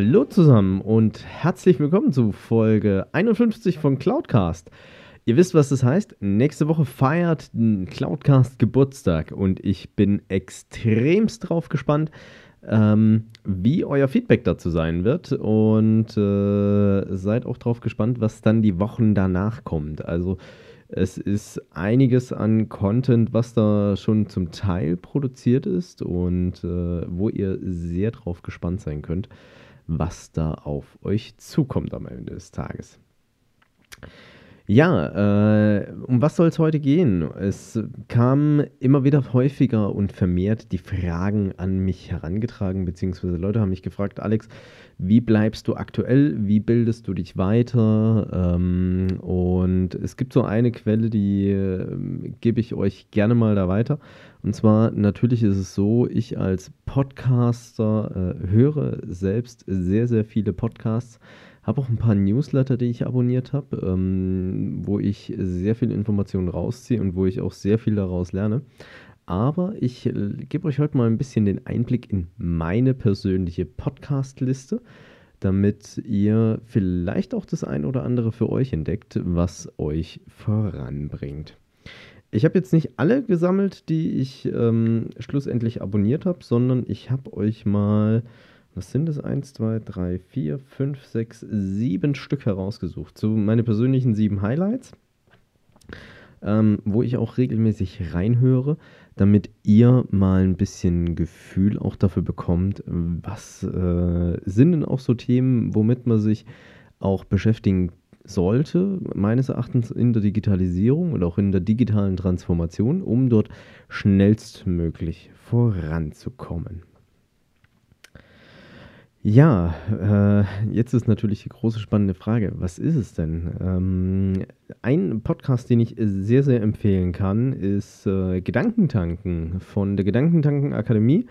Hallo zusammen und herzlich willkommen zu Folge 51 von Cloudcast. Ihr wisst, was das heißt. Nächste Woche feiert Cloudcast Geburtstag und ich bin extremst drauf gespannt, ähm, wie euer Feedback dazu sein wird. Und äh, seid auch drauf gespannt, was dann die Wochen danach kommt. Also es ist einiges an Content, was da schon zum Teil produziert ist und äh, wo ihr sehr drauf gespannt sein könnt, was da auf euch zukommt am Ende des Tages. Ja, äh, um was soll es heute gehen? Es kam immer wieder häufiger und vermehrt die Fragen an mich herangetragen, beziehungsweise Leute haben mich gefragt, Alex, wie bleibst du aktuell? Wie bildest du dich weiter? Ähm, und es gibt so eine Quelle, die äh, gebe ich euch gerne mal da weiter. Und zwar, natürlich ist es so, ich als Podcaster äh, höre selbst sehr, sehr viele Podcasts habe auch ein paar Newsletter, die ich abonniert habe, ähm, wo ich sehr viel Informationen rausziehe und wo ich auch sehr viel daraus lerne. Aber ich äh, gebe euch heute mal ein bisschen den Einblick in meine persönliche Podcast-Liste, damit ihr vielleicht auch das ein oder andere für euch entdeckt, was euch voranbringt. Ich habe jetzt nicht alle gesammelt, die ich ähm, schlussendlich abonniert habe, sondern ich habe euch mal was sind es? 1, 2, 3, 4, 5, 6, 7 Stück herausgesucht. So meine persönlichen sieben Highlights, ähm, wo ich auch regelmäßig reinhöre, damit ihr mal ein bisschen Gefühl auch dafür bekommt, was äh, sind denn auch so Themen, womit man sich auch beschäftigen sollte, meines Erachtens in der Digitalisierung und auch in der digitalen Transformation, um dort schnellstmöglich voranzukommen. Ja, äh, jetzt ist natürlich die große spannende Frage, was ist es denn? Ähm, ein Podcast, den ich sehr, sehr empfehlen kann, ist äh, Gedankentanken von der Gedankentanken Akademie.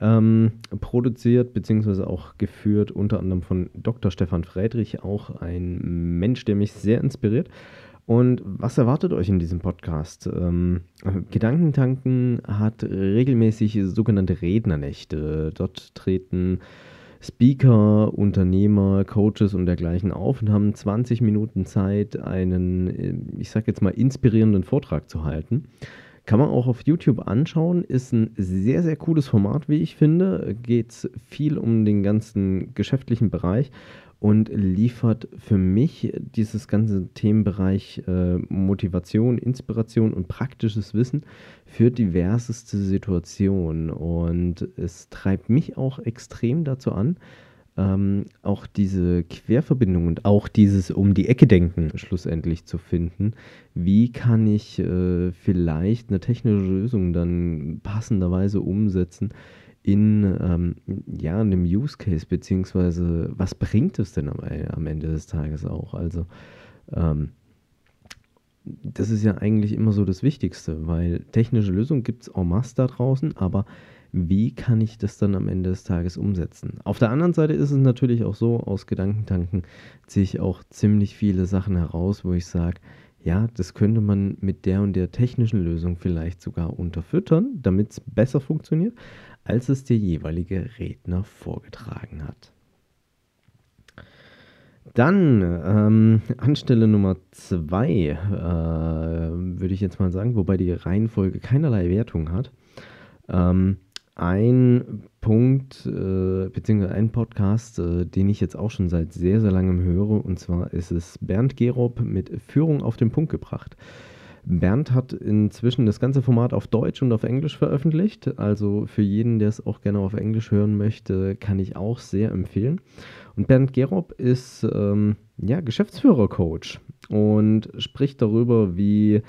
Ähm, produziert bzw. auch geführt unter anderem von Dr. Stefan Friedrich, auch ein Mensch, der mich sehr inspiriert. Und was erwartet euch in diesem Podcast? Ähm, Gedankentanken hat regelmäßig sogenannte Rednernächte. Dort treten Speaker, Unternehmer, Coaches und dergleichen auf und haben 20 Minuten Zeit, einen, äh, ich sag jetzt mal, inspirierenden Vortrag zu halten. Kann man auch auf YouTube anschauen, ist ein sehr, sehr cooles Format, wie ich finde. Geht viel um den ganzen geschäftlichen Bereich und liefert für mich dieses ganze Themenbereich äh, Motivation, Inspiration und praktisches Wissen für diverseste Situationen. Und es treibt mich auch extrem dazu an, ähm, auch diese Querverbindung und auch dieses um die Ecke denken schlussendlich zu finden. Wie kann ich äh, vielleicht eine technische Lösung dann passenderweise umsetzen? in ähm, ja, einem Use Case, beziehungsweise was bringt es denn am, äh, am Ende des Tages auch? Also, ähm, das ist ja eigentlich immer so das Wichtigste, weil technische Lösungen gibt es en masse da draußen, aber wie kann ich das dann am Ende des Tages umsetzen? Auf der anderen Seite ist es natürlich auch so, aus Gedankentanken ziehe ich auch ziemlich viele Sachen heraus, wo ich sage, ja, das könnte man mit der und der technischen Lösung vielleicht sogar unterfüttern, damit es besser funktioniert als es der jeweilige Redner vorgetragen hat. Dann ähm, Anstelle Nummer zwei äh, würde ich jetzt mal sagen, wobei die Reihenfolge keinerlei Wertung hat. Ähm, ein Punkt, äh, beziehungsweise ein Podcast, äh, den ich jetzt auch schon seit sehr, sehr langem höre, und zwar ist es Bernd Gerob mit Führung auf den Punkt gebracht. Bernd hat inzwischen das ganze Format auf Deutsch und auf Englisch veröffentlicht. Also für jeden, der es auch gerne auf Englisch hören möchte, kann ich auch sehr empfehlen. Und Bernd Gerob ist ähm, ja, Geschäftsführer-Coach und spricht darüber, wie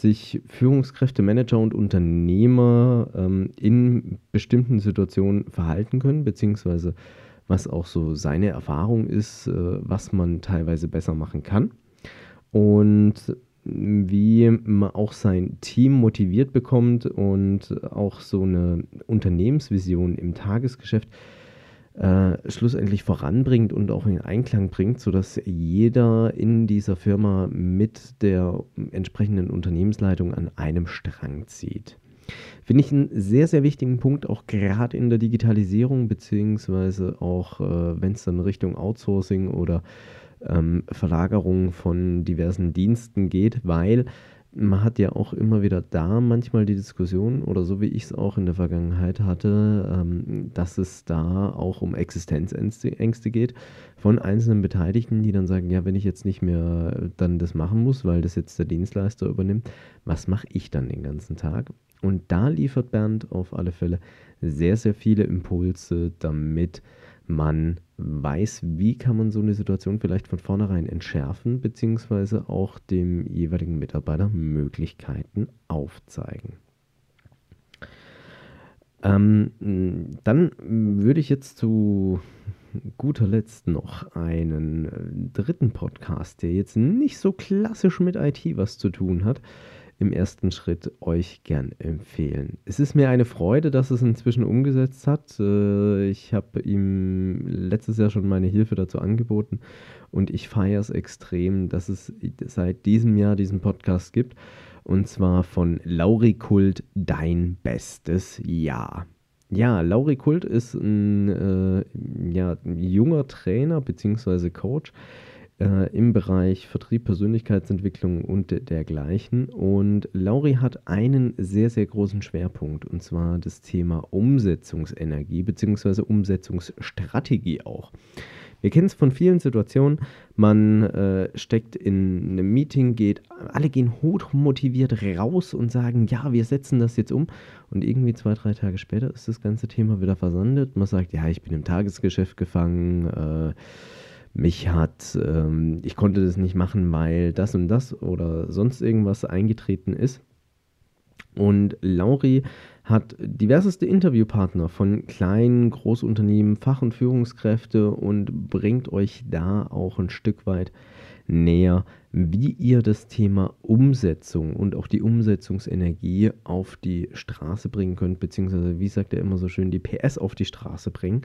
sich Führungskräfte, Manager und Unternehmer ähm, in bestimmten Situationen verhalten können, beziehungsweise was auch so seine Erfahrung ist, äh, was man teilweise besser machen kann. Und wie man auch sein Team motiviert bekommt und auch so eine Unternehmensvision im Tagesgeschäft äh, schlussendlich voranbringt und auch in Einklang bringt, sodass jeder in dieser Firma mit der entsprechenden Unternehmensleitung an einem Strang zieht. Finde ich einen sehr, sehr wichtigen Punkt, auch gerade in der Digitalisierung, beziehungsweise auch, äh, wenn es dann Richtung Outsourcing oder ähm, Verlagerung von diversen Diensten geht, weil man hat ja auch immer wieder da manchmal die Diskussion, oder so wie ich es auch in der Vergangenheit hatte, ähm, dass es da auch um Existenzängste geht von einzelnen Beteiligten, die dann sagen, ja, wenn ich jetzt nicht mehr dann das machen muss, weil das jetzt der Dienstleister übernimmt, was mache ich dann den ganzen Tag? Und da liefert Bernd auf alle Fälle sehr, sehr viele Impulse, damit man weiß, wie kann man so eine Situation vielleicht von vornherein entschärfen, beziehungsweise auch dem jeweiligen Mitarbeiter Möglichkeiten aufzeigen. Ähm, dann würde ich jetzt zu guter Letzt noch einen äh, dritten Podcast, der jetzt nicht so klassisch mit IT was zu tun hat, im ersten Schritt euch gern empfehlen. Es ist mir eine Freude, dass es inzwischen umgesetzt hat. Äh, ich habe ihm letztes Jahr schon meine Hilfe dazu angeboten und ich feiere es extrem, dass es seit diesem Jahr diesen Podcast gibt. Und zwar von Lauri Kult, dein bestes Jahr. Ja, Lauri Kult ist ein, äh, ja, junger Trainer bzw. Coach, äh, im Bereich Vertrieb, Persönlichkeitsentwicklung und dergleichen. Und Lauri hat einen sehr, sehr großen Schwerpunkt, und zwar das Thema Umsetzungsenergie bzw. Umsetzungsstrategie auch. Wir kennen es von vielen Situationen. Man äh, steckt in einem Meeting, geht, alle gehen hochmotiviert raus und sagen, ja, wir setzen das jetzt um. Und irgendwie zwei, drei Tage später ist das ganze Thema wieder versandet. Man sagt, ja, ich bin im Tagesgeschäft gefangen. Äh, mich hat, ähm, ich konnte das nicht machen, weil das und das oder sonst irgendwas eingetreten ist. Und Lauri hat diverseste Interviewpartner von kleinen Großunternehmen, Fach- und Führungskräfte und bringt euch da auch ein Stück weit näher, wie ihr das Thema Umsetzung und auch die Umsetzungsenergie auf die Straße bringen könnt, beziehungsweise, wie sagt er immer so schön, die PS auf die Straße bringen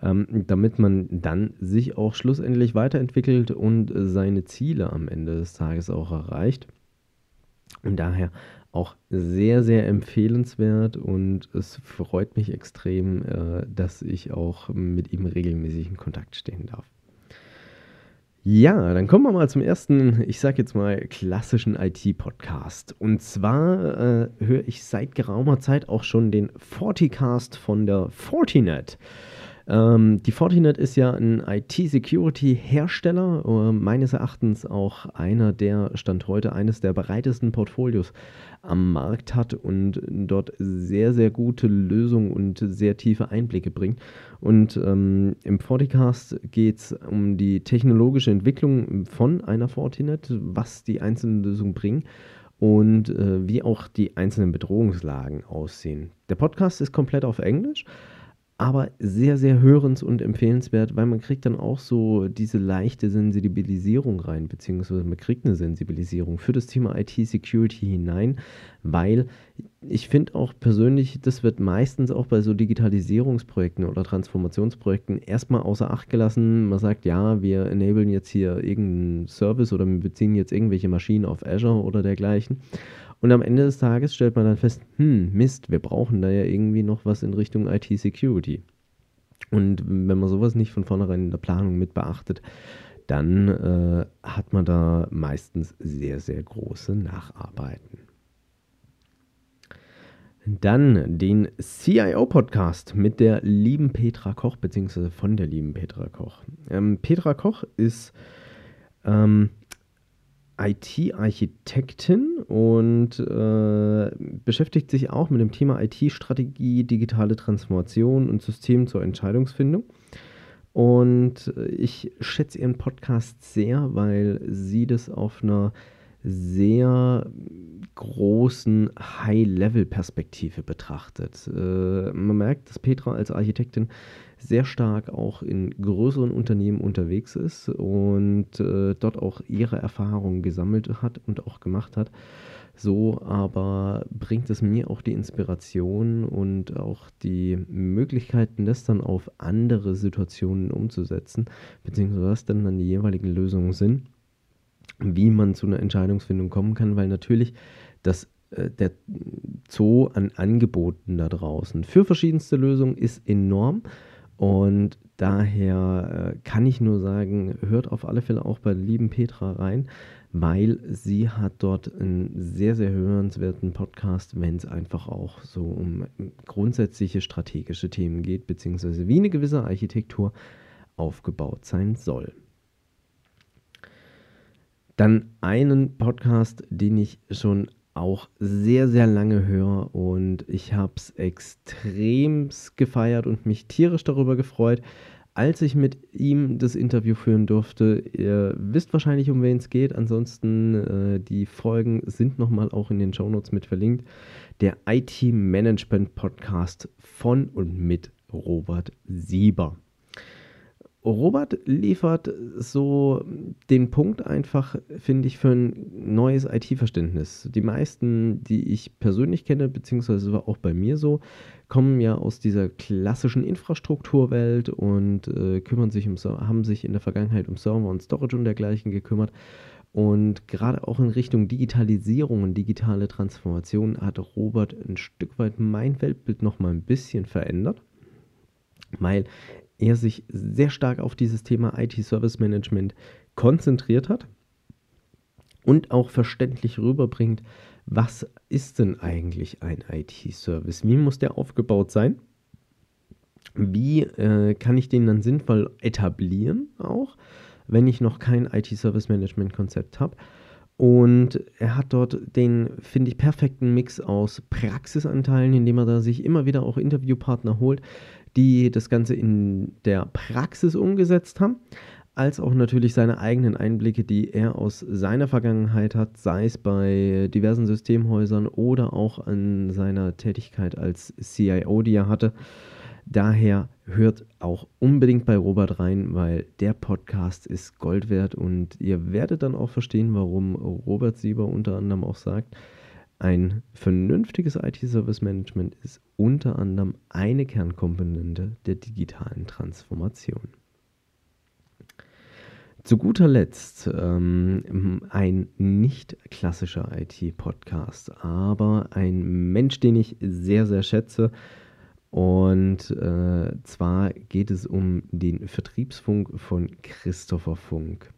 damit man dann sich auch schlussendlich weiterentwickelt und seine Ziele am Ende des Tages auch erreicht. Und daher auch sehr, sehr empfehlenswert und es freut mich extrem, äh, dass ich auch mit ihm regelmäßig in Kontakt stehen darf. Ja, dann kommen wir mal zum ersten, ich sag jetzt mal, klassischen IT-Podcast. Und zwar äh, höre ich seit geraumer Zeit auch schon den Forticast von der Fortinet. Ähm, die Fortinet ist ja ein IT-Security-Hersteller, äh, meines Erachtens auch einer, der Stand heute eines der breitesten Portfolios am Markt hat und dort sehr, sehr gute Lösungen und sehr tiefe Einblicke bringt. Und ähm, im Forticast geht es um die technologische Entwicklung von einer Fortinet, was die einzelnen Lösungen bringen und äh, wie auch die einzelnen Bedrohungslagen aussehen. Der Podcast ist komplett auf Englisch aber sehr, sehr hörens- und empfehlenswert, weil man kriegt dann auch so diese leichte Sensibilisierung rein, beziehungsweise man kriegt eine Sensibilisierung für das Thema IT-Security hinein, weil ich finde auch persönlich, das wird meistens auch bei so Digitalisierungsprojekten oder Transformationsprojekten erstmal außer Acht gelassen. Man sagt, ja, wir enablen jetzt hier irgendeinen Service oder wir beziehen jetzt irgendwelche Maschinen auf Azure oder dergleichen. Und am Ende des Tages stellt man dann fest, hm, Mist, wir brauchen da ja irgendwie noch was in Richtung IT-Security. Und wenn man sowas nicht von vornherein in der Planung mit beachtet, dann äh, hat man da meistens sehr, sehr große Nacharbeiten. Dann den CIO-Podcast mit der lieben Petra Koch, beziehungsweise von der lieben Petra Koch. Ähm, Petra Koch ist ähm, IT-Architektin und äh, beschäftigt sich auch mit dem Thema IT-Strategie, digitale Transformation und System zur Entscheidungsfindung. Und ich schätze ihren Podcast sehr, weil sie das auf einer sehr großen High-Level-Perspektive betrachtet. Äh, man merkt, dass Petra als Architektin sehr stark auch in größeren Unternehmen unterwegs ist und äh, dort auch ihre Erfahrungen gesammelt hat und auch gemacht hat. So aber bringt es mir auch die Inspiration und auch die Möglichkeiten, das dann auf andere Situationen umzusetzen, beziehungsweise was dann, dann die jeweiligen Lösungen sind, wie man zu einer Entscheidungsfindung kommen kann, weil natürlich das äh, der Zoo an Angeboten da draußen für verschiedenste Lösungen ist enorm. Und daher äh, kann ich nur sagen, hört auf alle Fälle auch bei der lieben Petra rein, weil sie hat dort einen sehr, sehr hörenswerten Podcast, wenn es einfach auch so um grundsätzliche strategische Themen geht, beziehungsweise wie eine gewisse Architektur aufgebaut sein soll. Dann einen Podcast, den ich schon auch sehr, sehr lange höre und ich habe es extrem gefeiert und mich tierisch darüber gefreut, als ich mit ihm das Interview führen durfte. Ihr wisst wahrscheinlich, um wen es geht. Ansonsten, äh, die Folgen sind nochmal auch in den Shownotes mit verlinkt. Der IT-Management Podcast von und mit Robert Sieber. Robert liefert so den Punkt einfach, finde ich, für ein neues IT-Verständnis. Die meisten, die ich persönlich kenne, beziehungsweise auch bei mir so, kommen ja aus dieser klassischen Infrastrukturwelt und äh, kümmern sich um, haben sich in der Vergangenheit um Server und Storage und dergleichen gekümmert. Und gerade auch in Richtung Digitalisierung und digitale Transformation hat Robert ein Stück weit mein Weltbild nochmal ein bisschen verändert weil er sich sehr stark auf dieses Thema IT-Service Management konzentriert hat und auch verständlich rüberbringt, was ist denn eigentlich ein IT-Service? Wie muss der aufgebaut sein? Wie äh, kann ich den dann sinnvoll etablieren auch, wenn ich noch kein IT-Service-Management-Konzept habe? Und er hat dort den, finde ich, perfekten Mix aus Praxisanteilen, indem er da sich immer wieder auch Interviewpartner holt, die das Ganze in der Praxis umgesetzt haben, als auch natürlich seine eigenen Einblicke, die er aus seiner Vergangenheit hat, sei es bei diversen Systemhäusern oder auch an seiner Tätigkeit als CIO, die er hatte. Daher hört auch unbedingt bei Robert rein, weil der Podcast ist Gold wert und ihr werdet dann auch verstehen, warum Robert Sieber unter anderem auch sagt, ein vernünftiges IT-Service-Management ist unter anderem eine Kernkomponente der digitalen Transformation. Zu guter Letzt ähm, ein nicht klassischer IT-Podcast, aber ein Mensch, den ich sehr, sehr schätze. Und äh, zwar geht es um den Vertriebsfunk von Christopher Funk.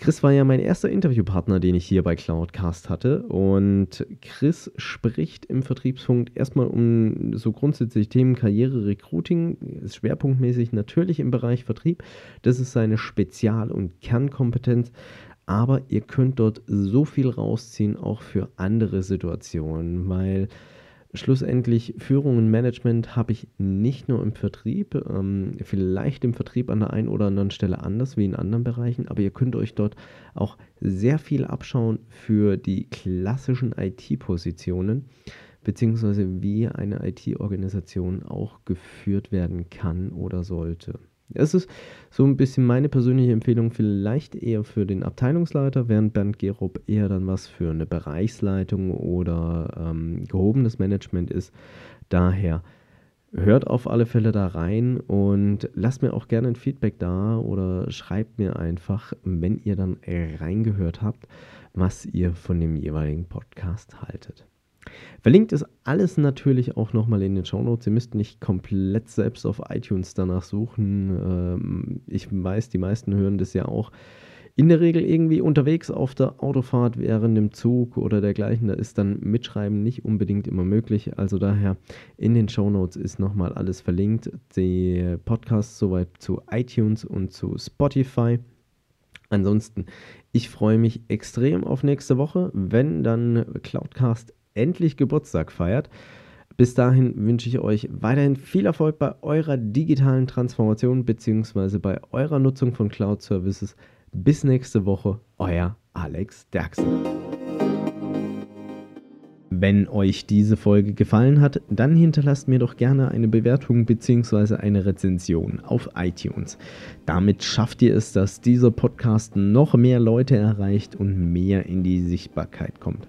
Chris war ja mein erster Interviewpartner, den ich hier bei Cloudcast hatte. Und Chris spricht im Vertriebspunkt erstmal um so grundsätzlich Themen Karriere, Recruiting, schwerpunktmäßig natürlich im Bereich Vertrieb. Das ist seine Spezial- und Kernkompetenz. Aber ihr könnt dort so viel rausziehen, auch für andere Situationen, weil schlussendlich Führung und Management habe ich nicht nur im Vertrieb, ähm, vielleicht im Vertrieb an der einen oder anderen Stelle anders wie in anderen Bereichen, aber ihr könnt euch dort auch sehr viel abschauen für die klassischen IT-Positionen, beziehungsweise wie eine IT-Organisation auch geführt werden kann oder sollte. Es ist so ein bisschen meine persönliche Empfehlung, vielleicht eher für den Abteilungsleiter, während Bernd Gerob eher dann was für eine Bereichsleitung oder ähm, gehobenes Management ist. Daher hört auf alle Fälle da rein und lasst mir auch gerne ein Feedback da oder schreibt mir einfach, wenn ihr dann reingehört habt, was ihr von dem jeweiligen Podcast haltet. Verlinkt ist alles natürlich auch nochmal in den Show Notes. Ihr müsst nicht komplett selbst auf iTunes danach suchen. Ähm, ich weiß, die meisten hören das ja auch in der Regel irgendwie unterwegs auf der Autofahrt während dem Zug oder dergleichen. Da ist dann Mitschreiben nicht unbedingt immer möglich. Also daher in den Show Notes ist nochmal alles verlinkt. Die Podcasts soweit zu iTunes und zu Spotify. Ansonsten, ich freue mich extrem auf nächste Woche, wenn dann Cloudcast endlich Geburtstag feiert. Bis dahin wünsche ich euch weiterhin viel Erfolg bei eurer digitalen Transformation bzw. bei eurer Nutzung von Cloud Services. Bis nächste Woche, euer Alex Derksen. Wenn euch diese Folge gefallen hat, dann hinterlasst mir doch gerne eine Bewertung bzw. eine Rezension auf iTunes. Damit schafft ihr es, dass dieser Podcast noch mehr Leute erreicht und mehr in die Sichtbarkeit kommt.